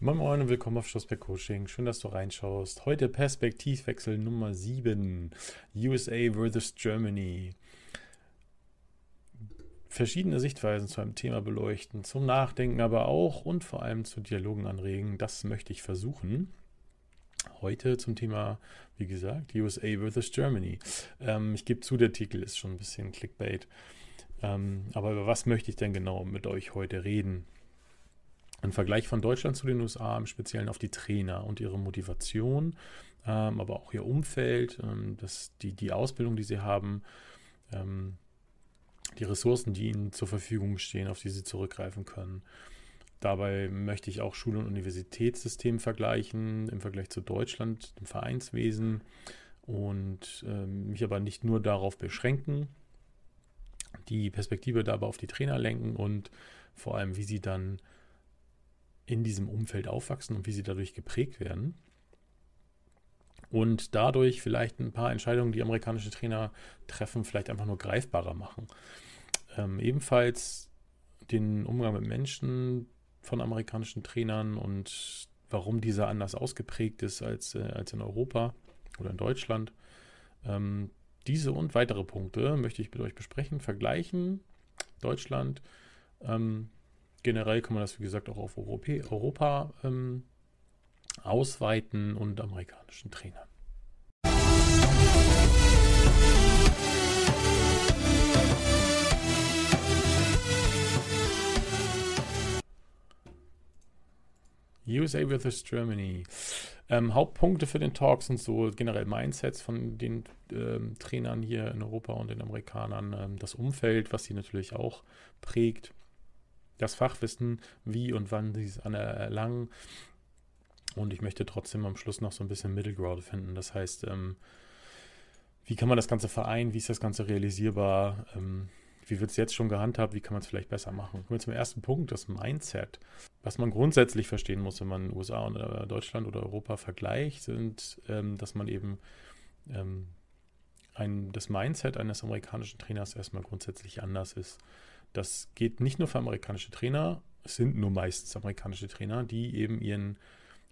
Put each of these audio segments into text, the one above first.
Moin Moin und willkommen auf Schlossberg Coaching. Schön, dass du reinschaust. Heute Perspektivwechsel Nummer 7. USA versus Germany. Verschiedene Sichtweisen zu einem Thema beleuchten, zum Nachdenken aber auch und vor allem zu Dialogen anregen. Das möchte ich versuchen. Heute zum Thema, wie gesagt, USA versus Germany. Ähm, ich gebe zu, der Titel ist schon ein bisschen Clickbait. Ähm, aber über was möchte ich denn genau mit euch heute reden? Ein Vergleich von Deutschland zu den USA, im Speziellen auf die Trainer und ihre Motivation, ähm, aber auch ihr Umfeld, ähm, das, die, die Ausbildung, die sie haben, ähm, die Ressourcen, die ihnen zur Verfügung stehen, auf die sie zurückgreifen können. Dabei möchte ich auch Schul- und Universitätssystem vergleichen im Vergleich zu Deutschland, dem Vereinswesen und ähm, mich aber nicht nur darauf beschränken, die Perspektive dabei auf die Trainer lenken und vor allem, wie sie dann in diesem Umfeld aufwachsen und wie sie dadurch geprägt werden. Und dadurch vielleicht ein paar Entscheidungen, die amerikanische Trainer treffen, vielleicht einfach nur greifbarer machen. Ähm, ebenfalls den Umgang mit Menschen von amerikanischen Trainern und warum dieser anders ausgeprägt ist als, äh, als in Europa oder in Deutschland. Ähm, diese und weitere Punkte möchte ich mit euch besprechen, vergleichen. Deutschland, ähm, generell kann man das, wie gesagt, auch auf Europä Europa ähm, ausweiten und amerikanischen Trainern. USA vs. Germany. Ähm, Hauptpunkte für den Talk sind so generell Mindsets von den ähm, Trainern hier in Europa und den Amerikanern, ähm, das Umfeld, was sie natürlich auch prägt, das Fachwissen, wie und wann sie es erlangen. Und ich möchte trotzdem am Schluss noch so ein bisschen Middle Ground finden. Das heißt, ähm, wie kann man das Ganze vereinen? Wie ist das Ganze realisierbar? Ähm, wie wird es jetzt schon gehandhabt? Wie kann man es vielleicht besser machen? Kommen wir zum ersten Punkt, das Mindset. Was man grundsätzlich verstehen muss, wenn man USA und äh, Deutschland oder Europa vergleicht, sind, ähm, dass man eben ähm, ein, das Mindset eines amerikanischen Trainers erstmal grundsätzlich anders ist. Das geht nicht nur für amerikanische Trainer, es sind nur meistens amerikanische Trainer, die eben ihren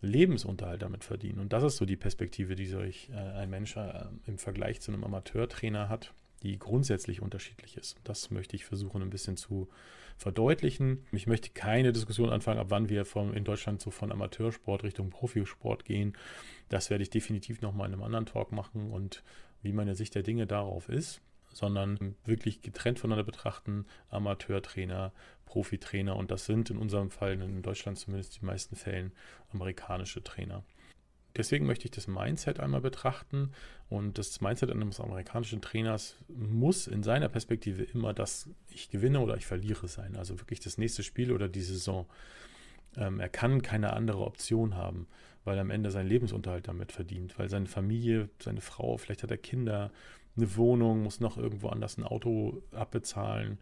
Lebensunterhalt damit verdienen. Und das ist so die Perspektive, die solch äh, ein Mensch äh, im Vergleich zu einem Amateurtrainer hat, die grundsätzlich unterschiedlich ist. Das möchte ich versuchen, ein bisschen zu verdeutlichen. Ich möchte keine Diskussion anfangen, ab wann wir vom, in Deutschland so von Amateursport Richtung Profisport gehen. Das werde ich definitiv nochmal in einem anderen Talk machen und wie meine Sicht der Dinge darauf ist sondern wirklich getrennt voneinander betrachten, Amateurtrainer, Profitrainer und das sind in unserem Fall, in Deutschland zumindest die meisten Fällen, amerikanische Trainer. Deswegen möchte ich das Mindset einmal betrachten und das Mindset eines amerikanischen Trainers muss in seiner Perspektive immer das ich gewinne oder ich verliere sein, also wirklich das nächste Spiel oder die Saison. Ähm, er kann keine andere Option haben, weil er am Ende seinen Lebensunterhalt damit verdient, weil seine Familie, seine Frau, vielleicht hat er Kinder, eine Wohnung, muss noch irgendwo anders ein Auto abbezahlen.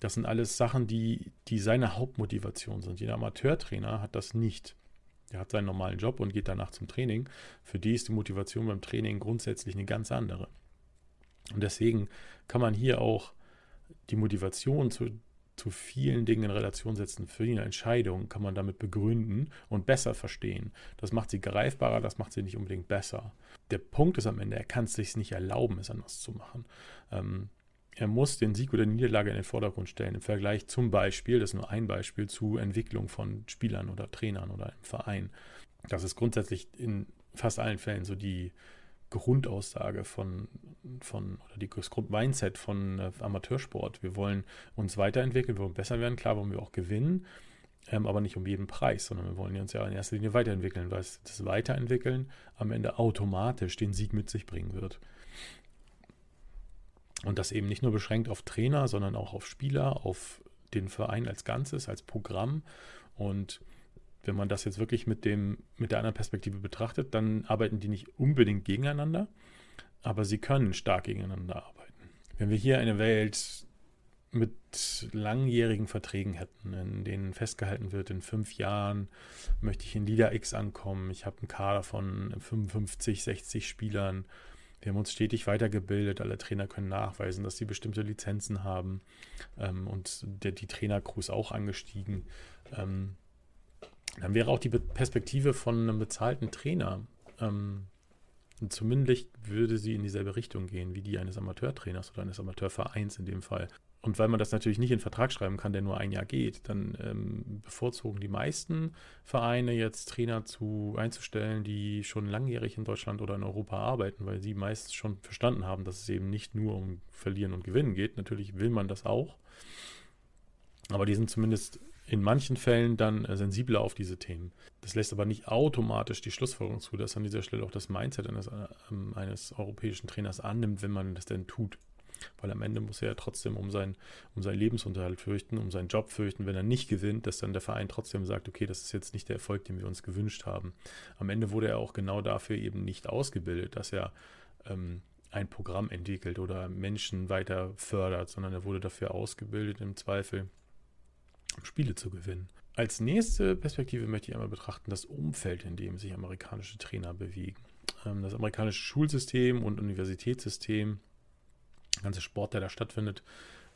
Das sind alles Sachen, die, die seine Hauptmotivation sind. Jeder Amateurtrainer hat das nicht. Er hat seinen normalen Job und geht danach zum Training. Für die ist die Motivation beim Training grundsätzlich eine ganz andere. Und deswegen kann man hier auch die Motivation zu, zu vielen Dingen in Relation setzen. Für eine Entscheidung kann man damit begründen und besser verstehen. Das macht sie greifbarer, das macht sie nicht unbedingt besser. Der Punkt ist am Ende, er kann es sich nicht erlauben, es anders zu machen. Ähm, er muss den Sieg oder die Niederlage in den Vordergrund stellen, im Vergleich zum Beispiel, das ist nur ein Beispiel, zu Entwicklung von Spielern oder Trainern oder im Verein. Das ist grundsätzlich in fast allen Fällen so die Grundaussage von, von oder die, das Grundmindset von äh, Amateursport. Wir wollen uns weiterentwickeln, wir wollen besser werden, klar wollen wir auch gewinnen, ähm, aber nicht um jeden Preis, sondern wir wollen uns ja in erster Linie weiterentwickeln, weil das Weiterentwickeln am Ende automatisch den Sieg mit sich bringen wird. Und das eben nicht nur beschränkt auf Trainer, sondern auch auf Spieler, auf den Verein als Ganzes, als Programm. Und wenn man das jetzt wirklich mit, dem, mit der anderen Perspektive betrachtet, dann arbeiten die nicht unbedingt gegeneinander, aber sie können stark gegeneinander arbeiten. Wenn wir hier eine Welt mit langjährigen Verträgen hätten, in denen festgehalten wird, in fünf Jahren möchte ich in Liga X ankommen, ich habe einen Kader von 55, 60 Spielern, wir haben uns stetig weitergebildet, alle Trainer können nachweisen, dass sie bestimmte Lizenzen haben ähm, und der, die Trainercrew ist auch angestiegen. Ähm, dann wäre auch die Perspektive von einem bezahlten Trainer, ähm, zumindest würde sie in dieselbe Richtung gehen wie die eines Amateurtrainers oder eines Amateurvereins in dem Fall. Und weil man das natürlich nicht in Vertrag schreiben kann, der nur ein Jahr geht, dann ähm, bevorzugen die meisten Vereine jetzt Trainer zu einzustellen, die schon langjährig in Deutschland oder in Europa arbeiten, weil sie meistens schon verstanden haben, dass es eben nicht nur um Verlieren und Gewinnen geht. Natürlich will man das auch. Aber die sind zumindest in manchen Fällen dann äh, sensibler auf diese Themen. Das lässt aber nicht automatisch die Schlussfolgerung zu, dass an dieser Stelle auch das Mindset eines, äh, eines europäischen Trainers annimmt, wenn man das denn tut. Weil am Ende muss er ja trotzdem um, sein, um seinen Lebensunterhalt fürchten, um seinen Job fürchten, wenn er nicht gewinnt, dass dann der Verein trotzdem sagt, okay, das ist jetzt nicht der Erfolg, den wir uns gewünscht haben. Am Ende wurde er auch genau dafür eben nicht ausgebildet, dass er ähm, ein Programm entwickelt oder Menschen weiter fördert, sondern er wurde dafür ausgebildet, im Zweifel Spiele zu gewinnen. Als nächste Perspektive möchte ich einmal betrachten das Umfeld, in dem sich amerikanische Trainer bewegen. Ähm, das amerikanische Schulsystem und Universitätssystem der ganze Sport, der da stattfindet.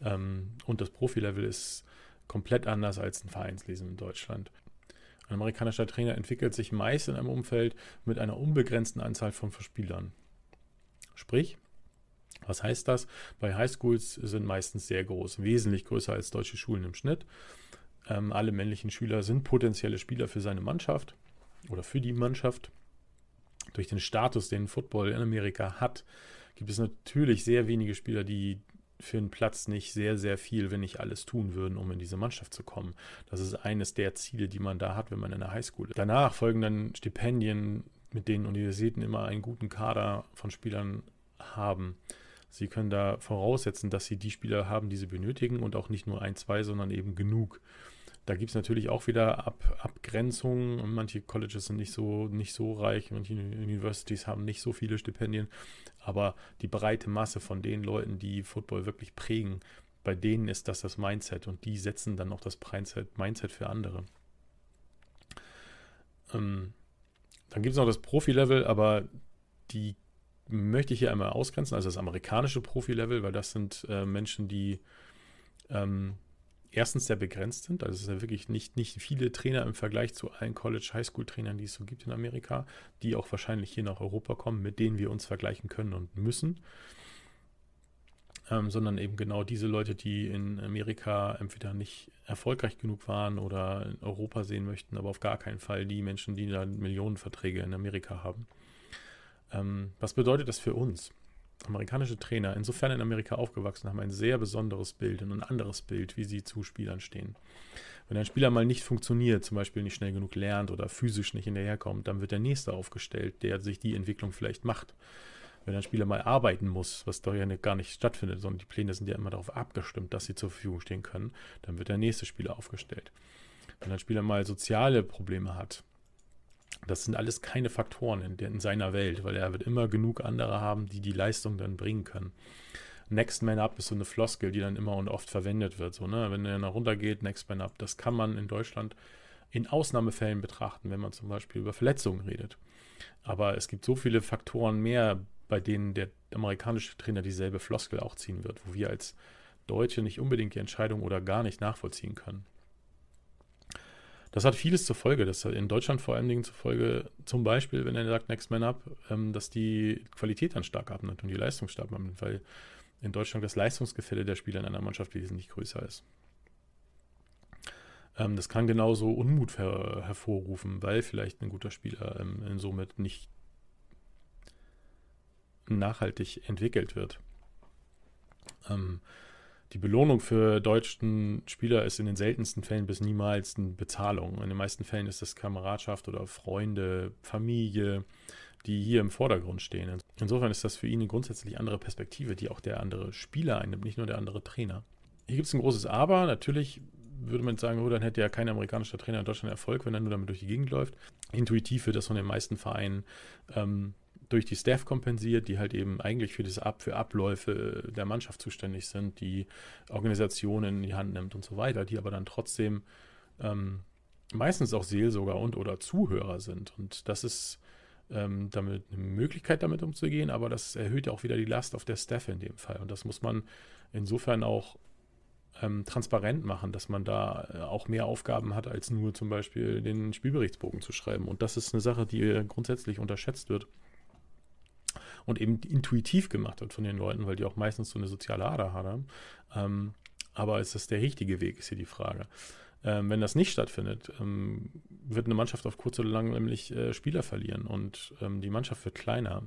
Ähm, und das Profilevel ist komplett anders als ein Vereinslesen in Deutschland. Ein amerikanischer Trainer entwickelt sich meist in einem Umfeld mit einer unbegrenzten Anzahl von Verspielern. Sprich, was heißt das? Bei Highschools sind meistens sehr groß, wesentlich größer als deutsche Schulen im Schnitt. Ähm, alle männlichen Schüler sind potenzielle Spieler für seine Mannschaft oder für die Mannschaft. Durch den Status, den Football in Amerika hat, gibt es natürlich sehr wenige Spieler, die für einen Platz nicht sehr, sehr viel, wenn nicht alles tun würden, um in diese Mannschaft zu kommen. Das ist eines der Ziele, die man da hat, wenn man in der Highschool ist. Danach folgen dann Stipendien, mit denen Universitäten immer einen guten Kader von Spielern haben. Sie können da voraussetzen, dass sie die Spieler haben, die sie benötigen und auch nicht nur ein, zwei, sondern eben genug. Da gibt es natürlich auch wieder Ab Abgrenzungen. Manche Colleges sind nicht so, nicht so reich, manche Universities haben nicht so viele Stipendien. Aber die breite Masse von den Leuten, die Football wirklich prägen, bei denen ist das das Mindset und die setzen dann auch das Mindset, für andere. Ähm, dann gibt es noch das Profi-Level, aber die möchte ich hier einmal ausgrenzen, also das amerikanische Profi-Level, weil das sind äh, Menschen, die ähm, erstens sehr begrenzt sind. Also es sind ja wirklich nicht, nicht viele Trainer im Vergleich zu allen College-Highschool-Trainern, die es so gibt in Amerika, die auch wahrscheinlich hier nach Europa kommen, mit denen wir uns vergleichen können und müssen. Ähm, sondern eben genau diese Leute, die in Amerika entweder nicht erfolgreich genug waren oder in Europa sehen möchten, aber auf gar keinen Fall die Menschen, die da Millionenverträge in Amerika haben. Ähm, was bedeutet das für uns? amerikanische Trainer, insofern in Amerika aufgewachsen, haben ein sehr besonderes Bild und ein anderes Bild, wie sie zu Spielern stehen. Wenn ein Spieler mal nicht funktioniert, zum Beispiel nicht schnell genug lernt oder physisch nicht hinterherkommt, dann wird der Nächste aufgestellt, der sich die Entwicklung vielleicht macht. Wenn ein Spieler mal arbeiten muss, was doch ja gar nicht stattfindet, sondern die Pläne sind ja immer darauf abgestimmt, dass sie zur Verfügung stehen können, dann wird der nächste Spieler aufgestellt. Wenn ein Spieler mal soziale Probleme hat, das sind alles keine Faktoren in, in, seiner Welt, weil er wird immer genug andere haben, die die Leistung dann bringen können. Next Man Up ist so eine Floskel, die dann immer und oft verwendet wird. So, ne? Wenn er nach runtergeht, Next Man Up, das kann man in Deutschland in Ausnahmefällen betrachten, wenn man zum Beispiel über Verletzungen redet. Aber es gibt so viele Faktoren mehr, bei denen der amerikanische Trainer dieselbe Floskel auch ziehen wird, wo wir als Deutsche nicht unbedingt die Entscheidung oder gar nicht nachvollziehen können. Das hat vieles zur Folge. Das hat in Deutschland vor allen Dingen zur Folge, zum Beispiel, wenn er sagt Next Man Up, ähm, dass die Qualität dann stark abnimmt und die Leistung stark abnimmt, weil in Deutschland das Leistungsgefälle der Spieler in einer Mannschaft wesentlich größer ist. Ähm, das kann genauso Unmut her hervorrufen, weil vielleicht ein guter Spieler ähm, somit nicht nachhaltig entwickelt wird. Ähm, die Belohnung für deutschen Spieler ist in den seltensten Fällen bis niemals eine Bezahlung. In den meisten Fällen ist es Kameradschaft oder Freunde, Familie, die hier im Vordergrund stehen. Insofern ist das für ihn eine grundsätzlich andere Perspektive, die auch der andere Spieler einnimmt, nicht nur der andere Trainer. Hier gibt es ein großes Aber. Natürlich würde man sagen, oh, dann hätte ja kein amerikanischer Trainer in Deutschland Erfolg, wenn er nur damit durch die Gegend läuft. Intuitiv wird das von den meisten Vereinen ähm, durch die Staff kompensiert, die halt eben eigentlich für, das Ab für Abläufe der Mannschaft zuständig sind, die Organisationen in die Hand nimmt und so weiter, die aber dann trotzdem ähm, meistens auch Seelsorger und oder Zuhörer sind. Und das ist ähm, damit eine Möglichkeit, damit umzugehen, aber das erhöht ja auch wieder die Last auf der Staff in dem Fall. Und das muss man insofern auch ähm, transparent machen, dass man da äh, auch mehr Aufgaben hat, als nur zum Beispiel den Spielberichtsbogen zu schreiben. Und das ist eine Sache, die grundsätzlich unterschätzt wird und eben intuitiv gemacht wird von den Leuten, weil die auch meistens so eine soziale Ader haben. Ähm, aber ist das der richtige Weg, ist hier die Frage. Ähm, wenn das nicht stattfindet, ähm, wird eine Mannschaft auf kurz oder lang nämlich äh, Spieler verlieren und ähm, die Mannschaft wird kleiner.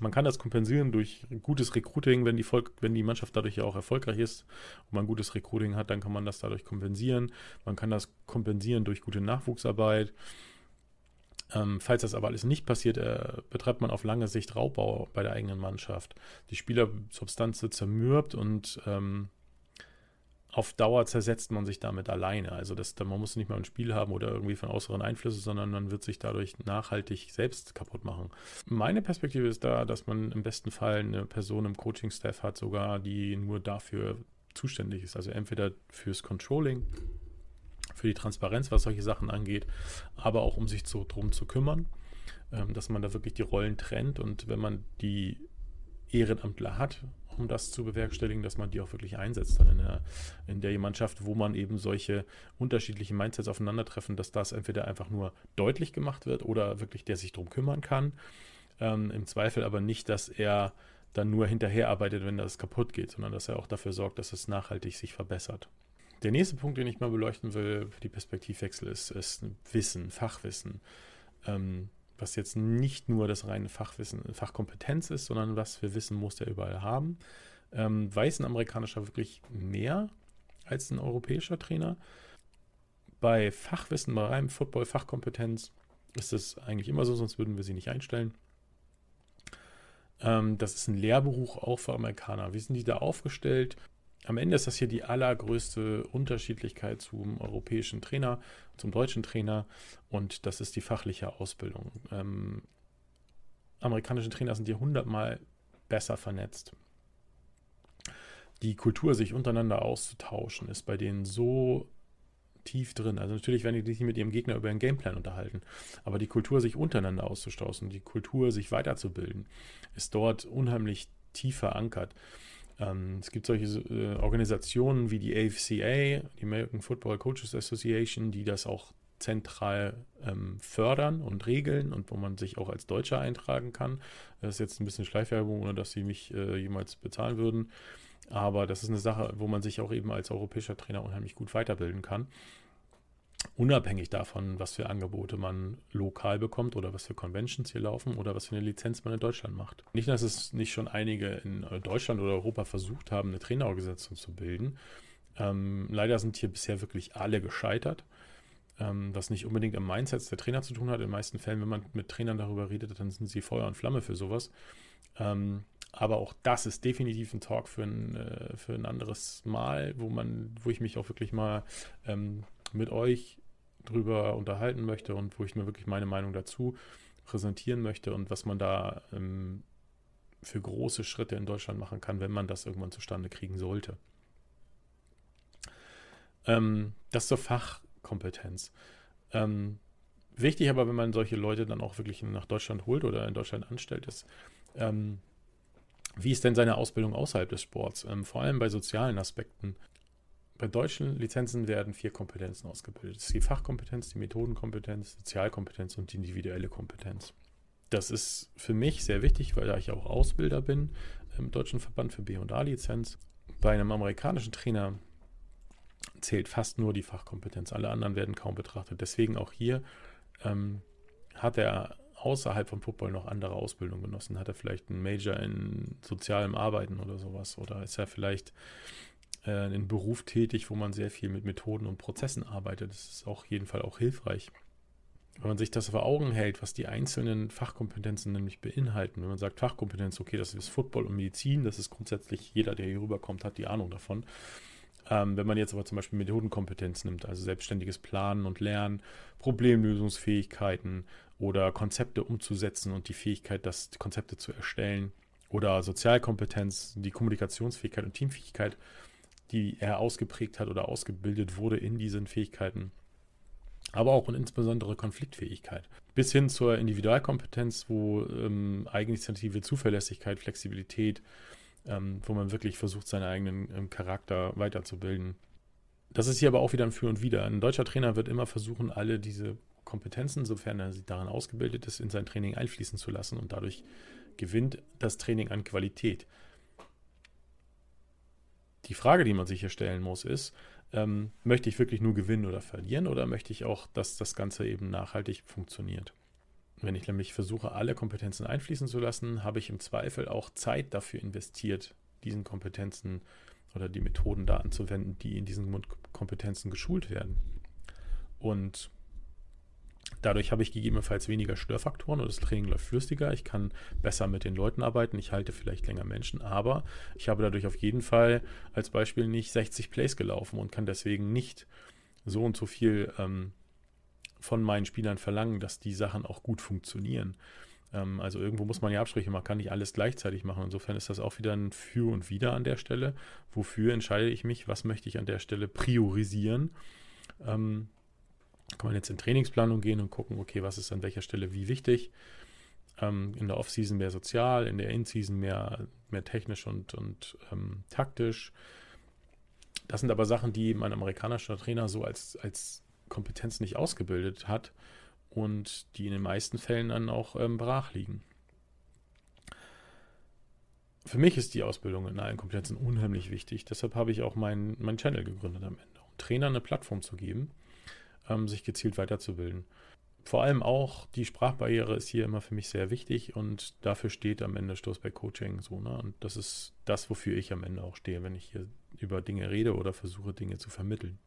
Man kann das kompensieren durch gutes Recruiting, wenn die, Volk, wenn die Mannschaft dadurch ja auch erfolgreich ist und man gutes Recruiting hat, dann kann man das dadurch kompensieren. Man kann das kompensieren durch gute Nachwuchsarbeit. Ähm, falls das aber alles nicht passiert, äh, betreibt man auf lange Sicht Raubbau bei der eigenen Mannschaft. Die Spielersubstanz wird zermürbt und ähm, auf Dauer zersetzt man sich damit alleine. Also das, man muss nicht mal ein Spiel haben oder irgendwie von äußeren Einflüssen, sondern man wird sich dadurch nachhaltig selbst kaputt machen. Meine Perspektive ist da, dass man im besten Fall eine Person im Coaching-Staff hat, sogar die nur dafür zuständig ist. Also entweder fürs Controlling, für die Transparenz, was solche Sachen angeht, aber auch um sich so drum zu kümmern, ähm, dass man da wirklich die Rollen trennt und wenn man die Ehrenamtler hat, um das zu bewerkstelligen, dass man die auch wirklich einsetzt dann in der, in der Mannschaft, wo man eben solche unterschiedlichen Mindsets aufeinandertreffen, dass das entweder einfach nur deutlich gemacht wird oder wirklich der sich darum kümmern kann. Ähm, Im Zweifel aber nicht, dass er dann nur hinterher arbeitet, wenn das kaputt geht, sondern dass er auch dafür sorgt, dass es nachhaltig sich verbessert. Der nächste Punkt, den ich mal beleuchten will für die Perspektivwechsel, ist, ist Wissen, Fachwissen. Ähm, was jetzt nicht nur das reine Fachwissen, Fachkompetenz ist, sondern was für Wissen muss der überall haben. Ähm, weiß ein amerikanischer wirklich mehr als ein europäischer Trainer. Bei Fachwissen, bei reinem Football, Fachkompetenz ist es eigentlich immer so, sonst würden wir sie nicht einstellen. Ähm, das ist ein Lehrbuch auch für Amerikaner. Wie sind die da aufgestellt? Am Ende ist das hier die allergrößte Unterschiedlichkeit zum europäischen Trainer, zum deutschen Trainer und das ist die fachliche Ausbildung. Ähm, amerikanische Trainer sind hier hundertmal besser vernetzt. Die Kultur, sich untereinander auszutauschen, ist bei denen so tief drin. Also natürlich werden die sich mit ihrem Gegner über einen Gameplan unterhalten, aber die Kultur, sich untereinander auszutauschen, die Kultur, sich weiterzubilden, ist dort unheimlich tief verankert. Ähm, es gibt solche äh, Organisationen wie die AFCA, die American Football Coaches Association, die das auch zentral ähm, fördern und regeln und wo man sich auch als Deutscher eintragen kann. Das ist jetzt ein bisschen Schleifwerbung, ohne dass sie mich äh, jemals bezahlen würden. Aber das ist eine Sache, wo man sich auch eben als europäischer Trainer unheimlich gut weiterbilden kann unabhängig davon, was für Angebote man lokal bekommt oder was für Conventions hier laufen oder was für eine Lizenz man in Deutschland macht. Nicht, dass es nicht schon einige in Deutschland oder Europa versucht haben, eine Trainerorganisation zu bilden. Ähm, leider sind hier bisher wirklich alle gescheitert, ähm, was nicht unbedingt am Mindset der Trainer zu tun hat. In den meisten Fällen, wenn man mit Trainern darüber redet, dann sind sie Feuer und Flamme für sowas. Ähm, aber auch das ist definitiv ein Talk für ein, äh, für ein anderes Mal, wo man, wo ich mich auch wirklich mal ähm, mit euch drüber unterhalten möchte und wo ich mir wirklich meine Meinung dazu präsentieren möchte und was man da ähm, für große Schritte in Deutschland machen kann, wenn man das irgendwann zustande kriegen sollte. Ähm, das zur Fachkompetenz. Ähm, wichtig aber, wenn man solche Leute dann auch wirklich nach Deutschland holt oder in Deutschland anstellt, ist, ähm, wie ist denn seine Ausbildung außerhalb des Sports? Ähm, vor allem bei sozialen Aspekten. Bei deutschen Lizenzen werden vier Kompetenzen ausgebildet. Das ist die Fachkompetenz, die Methodenkompetenz, Sozialkompetenz und die individuelle Kompetenz. Das ist für mich sehr wichtig, weil da ich auch Ausbilder bin im Deutschen Verband für B&A-Lizenz. Bei einem amerikanischen Trainer zählt fast nur die Fachkompetenz. Alle anderen werden kaum betrachtet. Deswegen auch hier ähm, hat er außerhalb vom Football noch andere Ausbildung genossen. Hat er vielleicht einen Major in sozialem Arbeiten oder sowas? Oder ist er vielleicht äh, einen Beruf tätig, wo man sehr viel mit Methoden und Prozessen arbeitet. Das ist auf jeden Fall auch hilfreich. Wenn man sich das vor Augen hält, was die einzelnen Fachkompetenzen nämlich beinhalten, wenn man sagt Fachkompetenz, okay, das ist Football und Medizin, das ist grundsätzlich jeder, der hier rüberkommt, hat die Ahnung davon. Ähm, wenn man jetzt aber zum Beispiel Methodenkompetenz nimmt, also selbstständiges Planen und Lernen, Problemlösungsfähigkeiten oder Konzepte umzusetzen und die Fähigkeit, das Konzepte zu erstellen, oder Sozialkompetenz, die Kommunikationsfähigkeit und Teamfähigkeit, die er ausgeprägt hat oder ausgebildet wurde in diesen Fähigkeiten. Aber auch und insbesondere Konfliktfähigkeit. Bis hin zur Individualkompetenz, wo ähm, Eigeninitiative, Zuverlässigkeit, Flexibilität ähm, wo man wirklich versucht, seinen eigenen ähm, Charakter weiterzubilden. Das ist hier aber auch wieder ein Für und Wider. Ein deutscher Trainer wird immer versuchen, alle diese Kompetenzen, sofern er daran ausgebildet ist, in sein Training einfließen zu lassen und dadurch gewinnt das Training an Qualität. Die Frage, die man sich hier stellen muss, ist, ähm, möchte ich wirklich nur gewinnen oder verlieren oder möchte ich auch, dass das Ganze eben nachhaltig funktioniert? Wenn ich nämlich versuche, alle Kompetenzen einfließen zu lassen, habe ich im Zweifel auch Zeit dafür investiert, diesen Kompetenzen oder die Methoden da anzuwenden, die in diesen Kompetenzen geschult werden. Und Dadurch habe ich gegebenenfalls weniger Störfaktoren und das Training läuft flüssiger. Ich kann besser mit den Leuten arbeiten. Ich halte vielleicht länger Menschen, aber ich habe dadurch auf jeden Fall als Beispiel nicht 60 Plays gelaufen und kann deswegen nicht so und so viel ähm, von meinen Spielern verlangen, dass die Sachen auch gut funktionieren. Ähm, also irgendwo muss man ja Absprüche machen, kann nicht alles gleichzeitig machen. Insofern ist das auch wieder ein Für und Wider an der Stelle. Wofür entscheide ich mich? Was möchte ich an der Stelle priorisieren? Ähm, kann man jetzt in Trainingsplanung gehen und gucken, okay, was ist an welcher Stelle wie wichtig. Ähm, in der Offseason mehr sozial, in der In-Season mehr, mehr technisch und, und ähm, taktisch. Das sind aber Sachen, die mein amerikanischer Trainer so als, als Kompetenz nicht ausgebildet hat und die in den meisten Fällen dann auch ähm, brach liegen. Für mich ist die Ausbildung in allen Kompetenzen unheimlich wichtig. Deshalb habe ich auch meinen mein Channel gegründet am Ende, um Trainern eine Plattform zu geben, ähm, sich gezielt weiterzubilden. Vor allem auch die Sprachbarriere ist hier immer für mich sehr wichtig und dafür steht am Ende Stoßberg Coaching so. Ne? Und das ist das, wofür ich am Ende auch stehe, wenn ich hier über Dinge rede oder versuche, Dinge zu vermitteln.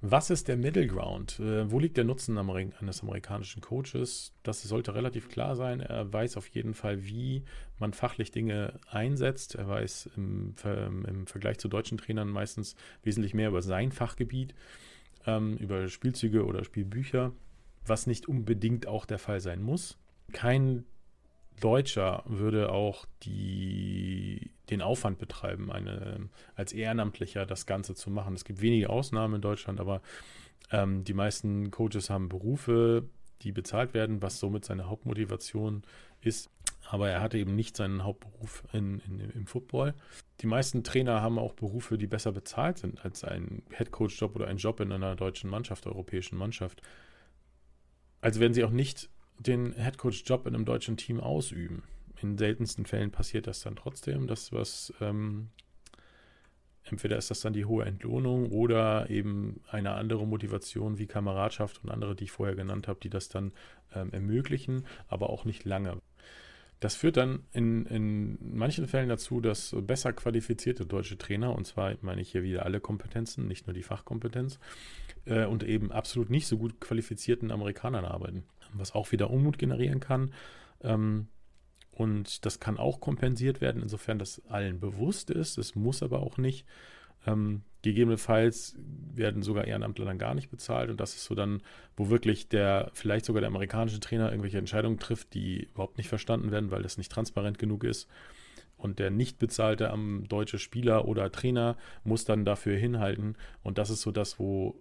Was ist der Middle Ground? Äh, wo liegt der Nutzen eines amerikanischen Coaches? Das sollte relativ klar sein. Er weiß auf jeden Fall, wie man fachlich Dinge einsetzt. Er weiß im, im Vergleich zu deutschen Trainern meistens wesentlich mehr über sein Fachgebiet, ähm, über Spielzüge oder Spielbücher, was nicht unbedingt auch der Fall sein muss. Kein Deutscher würde auch die, den Aufwand betreiben, eine, als Ehrenamtlicher das Ganze zu machen. Es gibt wenige Ausnahmen in Deutschland, aber ähm, die meisten Coaches haben Berufe, die bezahlt werden, was somit seine Hauptmotivation ist. Aber er hatte eben nicht seinen Hauptberuf in, in, im Football. Die meisten Trainer haben auch Berufe, die besser bezahlt sind als ein Headcoach-Job oder ein Job in einer deutschen Mannschaft, europäischen Mannschaft. Also werden sie auch nicht den Headcoach-Job in einem deutschen Team ausüben. In seltensten Fällen passiert das dann trotzdem, dass was ähm, entweder ist das dann die hohe Entlohnung oder eben eine andere Motivation wie Kameradschaft und andere, die ich vorher genannt habe, die das dann ähm, ermöglichen, aber auch nicht lange. Das führt dann in, in manchen Fällen dazu, dass besser qualifizierte deutsche Trainer, und zwar meine ich hier wieder alle Kompetenzen, nicht nur die Fachkompetenz, äh, und eben absolut nicht so gut qualifizierten Amerikanern arbeiten was auch wieder Unmut generieren kann. Ähm, und das kann auch kompensiert werden, insofern das allen bewusst ist. Es muss aber auch nicht. Ähm, gegebenenfalls werden sogar Ehrenamtler dann gar nicht bezahlt und das ist so dann, wo wirklich der, vielleicht sogar der amerikanische Trainer irgendwelche Entscheidungen trifft, die überhaupt nicht verstanden werden, weil das nicht transparent genug ist. Und der nicht bezahlte am deutsche Spieler oder Trainer muss dann dafür hinhalten. Und das ist so das, wo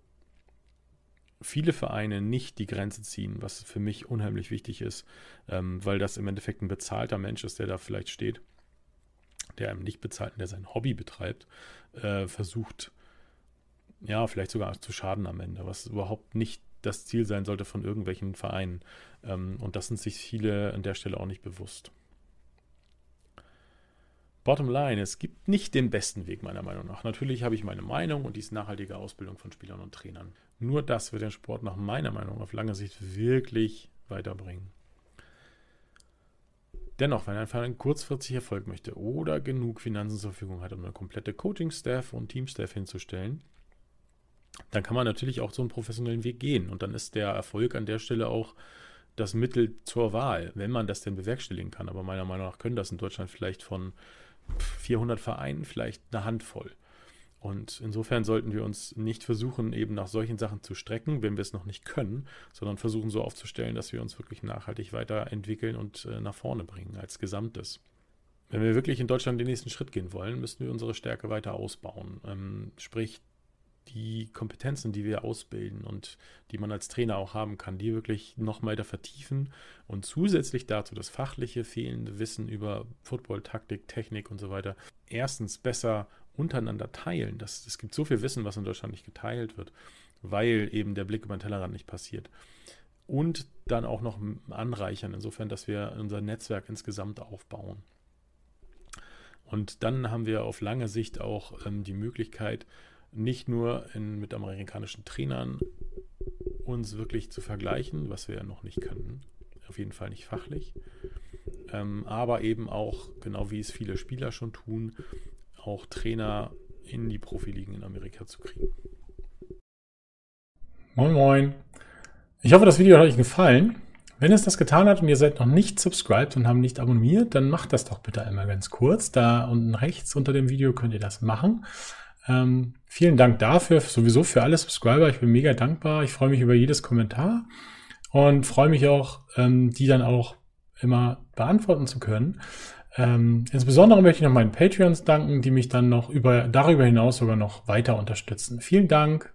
viele Vereine nicht die Grenze ziehen, was für mich unheimlich wichtig ist, ähm, weil das im Endeffekt ein bezahlter Mensch ist, der da vielleicht steht, der einem nicht bezahlt, der sein Hobby betreibt, äh, versucht, ja, vielleicht sogar zu schaden am Ende, was überhaupt nicht das Ziel sein sollte von irgendwelchen Vereinen. Ähm, und das sind sich viele an der Stelle auch nicht bewusst. Bottom line, es gibt nicht den besten Weg meiner Meinung nach. Natürlich habe ich meine Meinung und die nachhaltige Ausbildung von Spielern und Trainern. Nur das wird den Sport nach meiner Meinung auf lange Sicht wirklich weiterbringen. Dennoch, wenn ein Verein kurzfristig Erfolg möchte oder genug Finanzen zur Verfügung hat, um eine komplette Coaching-Staff und Team-Staff hinzustellen, dann kann man natürlich auch so einen professionellen Weg gehen. Und dann ist der Erfolg an der Stelle auch das Mittel zur Wahl, wenn man das denn bewerkstelligen kann. Aber meiner Meinung nach können das in Deutschland vielleicht von 400 Vereinen vielleicht eine Handvoll. Und insofern sollten wir uns nicht versuchen, eben nach solchen Sachen zu strecken, wenn wir es noch nicht können, sondern versuchen so aufzustellen, dass wir uns wirklich nachhaltig weiterentwickeln und äh, nach vorne bringen als Gesamtes. Wenn wir wirklich in Deutschland den nächsten Schritt gehen wollen, müssen wir unsere Stärke weiter ausbauen. Ähm, sprich, die Kompetenzen, die wir ausbilden und die man als Trainer auch haben kann, die wirklich noch weiter vertiefen und zusätzlich dazu das fachliche fehlende Wissen über Football, Taktik, Technik und so weiter erstens besser untereinander teilen. Das, es gibt so viel Wissen, was in Deutschland nicht geteilt wird, weil eben der Blick über den Tellerrand nicht passiert. Und dann auch noch anreichern, insofern, dass wir unser Netzwerk insgesamt aufbauen. Und dann haben wir auf lange Sicht auch ähm, die Möglichkeit, nicht nur in, mit amerikanischen Trainern uns wirklich zu vergleichen, was wir ja noch nicht können, auf jeden Fall nicht fachlich, ähm, aber eben auch, genau wie es viele Spieler schon tun, auch Trainer in die Profiligen in Amerika zu kriegen. Moin Moin. Ich hoffe, das Video hat euch gefallen. Wenn es das getan hat und ihr seid noch nicht subscribed und haben nicht abonniert, dann macht das doch bitte einmal ganz kurz. Da unten rechts unter dem Video könnt ihr das machen. Ähm, vielen Dank dafür, sowieso für alle Subscriber. Ich bin mega dankbar. Ich freue mich über jedes Kommentar und freue mich auch, ähm, die dann auch immer beantworten zu können. Ähm, insbesondere möchte ich noch meinen Patreons danken, die mich dann noch über, darüber hinaus sogar noch weiter unterstützen. Vielen Dank.